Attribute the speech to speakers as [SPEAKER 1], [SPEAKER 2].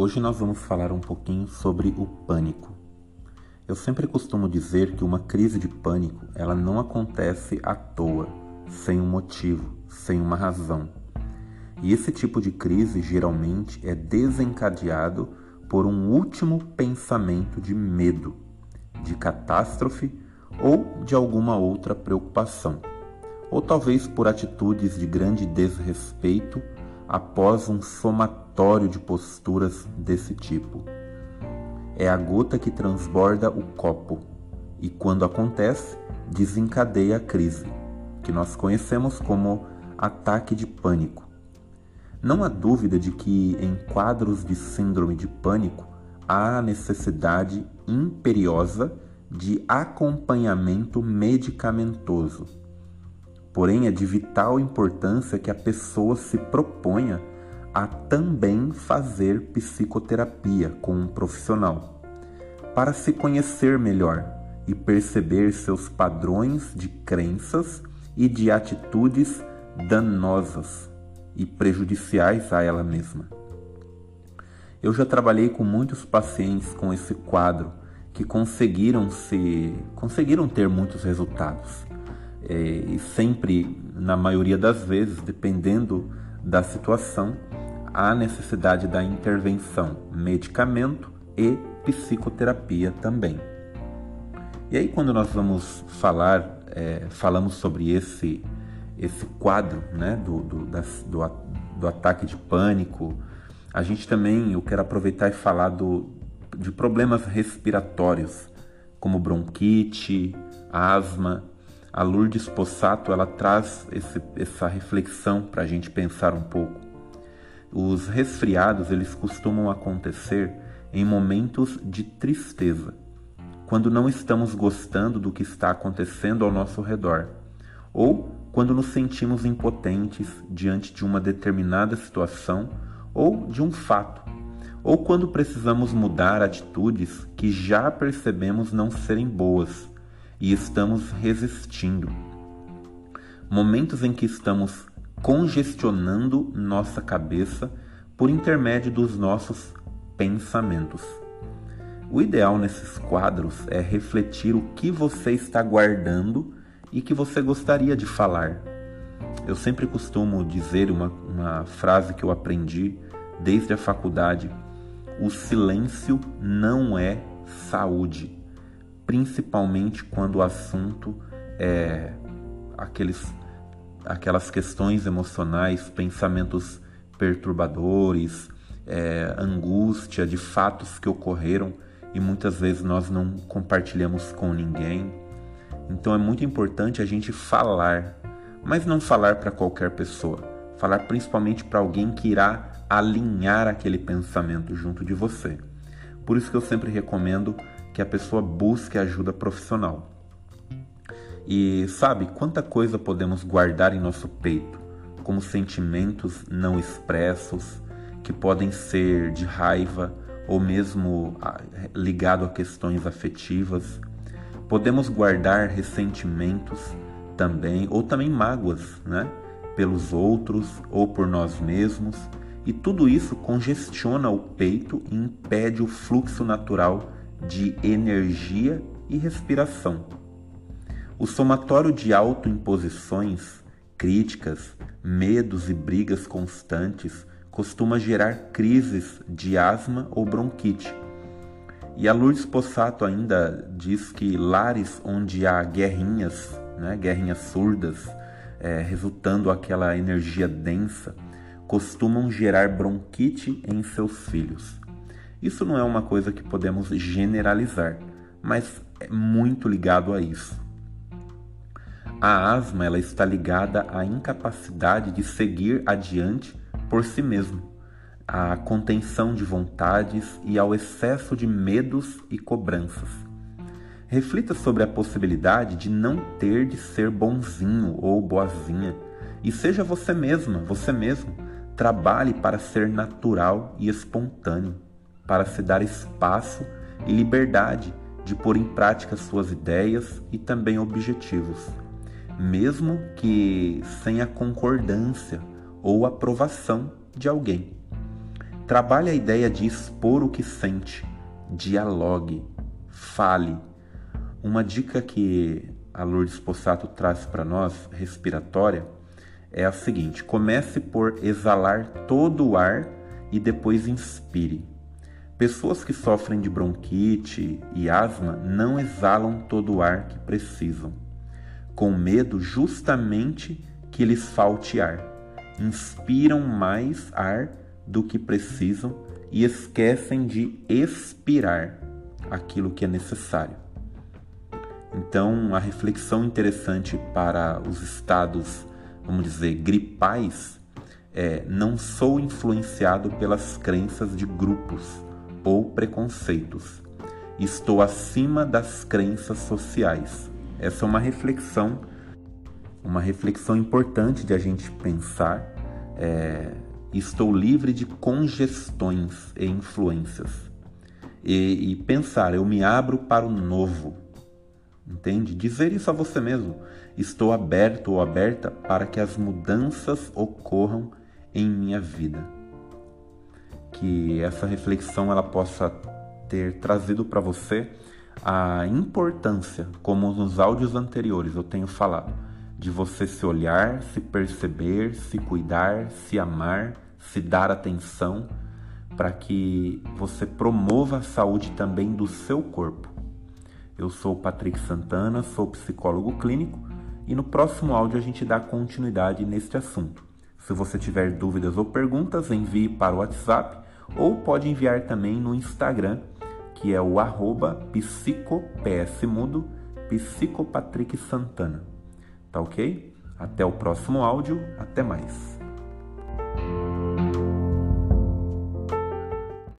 [SPEAKER 1] Hoje nós vamos falar um pouquinho sobre o pânico. Eu sempre costumo dizer que uma crise de pânico, ela não acontece à toa, sem um motivo, sem uma razão. E esse tipo de crise geralmente é desencadeado por um último pensamento de medo, de catástrofe ou de alguma outra preocupação, ou talvez por atitudes de grande desrespeito após um somatório de posturas desse tipo. É a gota que transborda o copo e, quando acontece, desencadeia a crise, que nós conhecemos como ataque de pânico. Não há dúvida de que, em quadros de síndrome de pânico, há a necessidade imperiosa de acompanhamento medicamentoso Porém, é de vital importância que a pessoa se proponha a também fazer psicoterapia com um profissional, para se conhecer melhor e perceber seus padrões de crenças e de atitudes danosas e prejudiciais a ela mesma. Eu já trabalhei com muitos pacientes com esse quadro que conseguiram se conseguiram ter muitos resultados e sempre, na maioria das vezes, dependendo da situação, há necessidade da intervenção, medicamento e psicoterapia também. E aí quando nós vamos falar, é, falamos sobre esse esse quadro, né, do, do, das, do, do ataque de pânico, a gente também, eu quero aproveitar e falar do, de problemas respiratórios, como bronquite, asma, a Lourdes Possato ela traz esse, essa reflexão para a gente pensar um pouco. Os resfriados eles costumam acontecer em momentos de tristeza, quando não estamos gostando do que está acontecendo ao nosso redor, ou quando nos sentimos impotentes diante de uma determinada situação ou de um fato, ou quando precisamos mudar atitudes que já percebemos não serem boas e estamos resistindo. Momentos em que estamos congestionando nossa cabeça por intermédio dos nossos pensamentos. O ideal nesses quadros é refletir o que você está guardando e que você gostaria de falar. Eu sempre costumo dizer uma, uma frase que eu aprendi desde a faculdade: o silêncio não é saúde principalmente quando o assunto é aqueles, aquelas questões emocionais, pensamentos perturbadores, é, angústia de fatos que ocorreram e muitas vezes nós não compartilhamos com ninguém. Então é muito importante a gente falar, mas não falar para qualquer pessoa, falar principalmente para alguém que irá alinhar aquele pensamento junto de você. Por isso que eu sempre recomendo que a pessoa busque ajuda profissional. E sabe quanta coisa podemos guardar em nosso peito, como sentimentos não expressos, que podem ser de raiva ou mesmo ah, ligado a questões afetivas. Podemos guardar ressentimentos também, ou também mágoas, né? Pelos outros ou por nós mesmos. E tudo isso congestiona o peito e impede o fluxo natural de energia e respiração. O somatório de autoimposições, críticas, medos e brigas constantes costuma gerar crises de asma ou bronquite. E a Lourdes Possato ainda diz que lares onde há guerrinhas, né, guerrinhas surdas, é, resultando aquela energia densa, costumam gerar bronquite em seus filhos. Isso não é uma coisa que podemos generalizar, mas é muito ligado a isso. A asma ela está ligada à incapacidade de seguir adiante por si mesmo, à contenção de vontades e ao excesso de medos e cobranças. Reflita sobre a possibilidade de não ter de ser bonzinho ou boazinha e seja você mesma, você mesmo. Trabalhe para ser natural e espontâneo para se dar espaço e liberdade de pôr em prática suas ideias e também objetivos, mesmo que sem a concordância ou aprovação de alguém. trabalhe a ideia de expor o que sente, dialogue, fale. Uma dica que a Lourdes Possato traz para nós, respiratória, é a seguinte: comece por exalar todo o ar e depois inspire. Pessoas que sofrem de bronquite e asma não exalam todo o ar que precisam, com medo justamente que lhes falte ar. Inspiram mais ar do que precisam e esquecem de expirar aquilo que é necessário. Então, a reflexão interessante para os estados, vamos dizer, gripais é: não sou influenciado pelas crenças de grupos ou preconceitos. Estou acima das crenças sociais. Essa é uma reflexão, uma reflexão importante de a gente pensar. É, estou livre de congestões e influências. E, e pensar, eu me abro para o novo. Entende? Dizer isso a você mesmo. Estou aberto ou aberta para que as mudanças ocorram em minha vida. Que essa reflexão ela possa ter trazido para você a importância, como nos áudios anteriores eu tenho falado, de você se olhar, se perceber, se cuidar, se amar, se dar atenção, para que você promova a saúde também do seu corpo. Eu sou Patrick Santana, sou psicólogo clínico e no próximo áudio a gente dá continuidade neste assunto. Se você tiver dúvidas ou perguntas, envie para o WhatsApp ou pode enviar também no Instagram, que é o arroba psicopsmudo, psicopatrick Santana. Tá ok? Até o próximo áudio, até mais.